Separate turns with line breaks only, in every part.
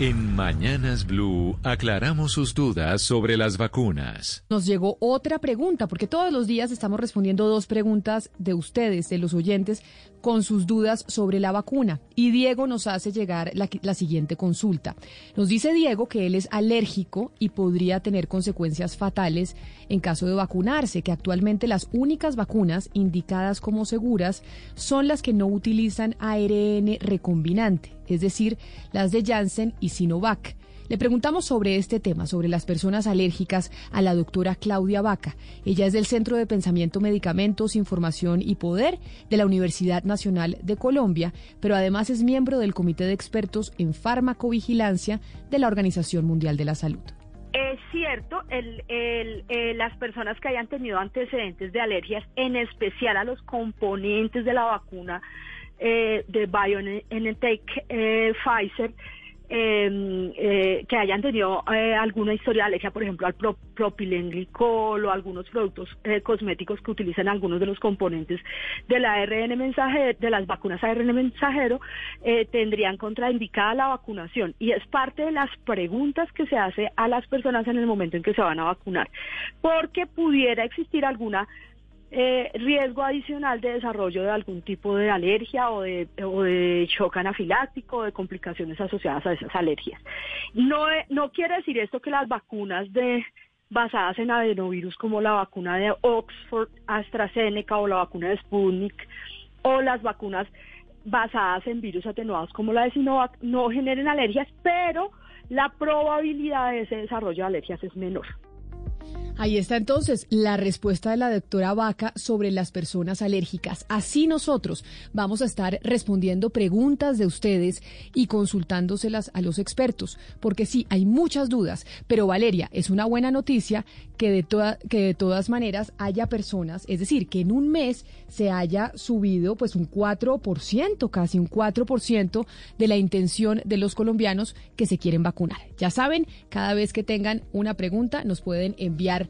En Mañanas Blue aclaramos sus dudas sobre las vacunas.
Nos llegó otra pregunta, porque todos los días estamos respondiendo dos preguntas de ustedes, de los oyentes, con sus dudas sobre la vacuna. Y Diego nos hace llegar la, la siguiente consulta. Nos dice Diego que él es alérgico y podría tener consecuencias fatales en caso de vacunarse, que actualmente las únicas vacunas indicadas como seguras son las que no utilizan ARN recombinante, es decir, las de Janssen y Sinovac. Le preguntamos sobre este tema, sobre las personas alérgicas, a la doctora Claudia Vaca. Ella es del Centro de Pensamiento, Medicamentos, Información y Poder de la Universidad Nacional de Colombia, pero además es miembro del Comité de Expertos en Farmacovigilancia de la Organización Mundial de la Salud.
Es cierto, eh, las personas que hayan tenido antecedentes de alergias, en especial a los componentes de la vacuna eh, de BioNTech eh, Pfizer, Em, eh, que hayan tenido eh, alguna historia de alergia, por ejemplo, al pro, propilenglicol o algunos productos eh, cosméticos que utilizan algunos de los componentes de la ARN mensajero, de las vacunas ARN mensajero, tendrían contraindicada la vacunación. Y es parte de las preguntas que se hace a las personas en el momento en que se van a vacunar, porque pudiera existir alguna eh, riesgo adicional de desarrollo de algún tipo de alergia o de, o de shock anafiláctico o de complicaciones asociadas a esas alergias. No, eh, no quiere decir esto que las vacunas de basadas en adenovirus como la vacuna de Oxford, AstraZeneca o la vacuna de Sputnik o las vacunas basadas en virus atenuados como la de Sinovac no generen alergias, pero la probabilidad de ese desarrollo de alergias es menor.
Ahí está entonces la respuesta de la doctora Vaca sobre las personas alérgicas. Así nosotros vamos a estar respondiendo preguntas de ustedes y consultándoselas a los expertos, porque sí, hay muchas dudas, pero Valeria, es una buena noticia que de, toda, que de todas maneras haya personas, es decir, que en un mes se haya subido pues un 4%, casi un 4% de la intención de los colombianos que se quieren vacunar. Ya saben, cada vez que tengan una pregunta nos pueden enviar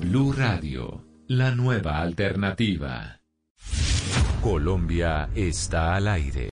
Blue Radio, la nueva alternativa. Colombia está al aire.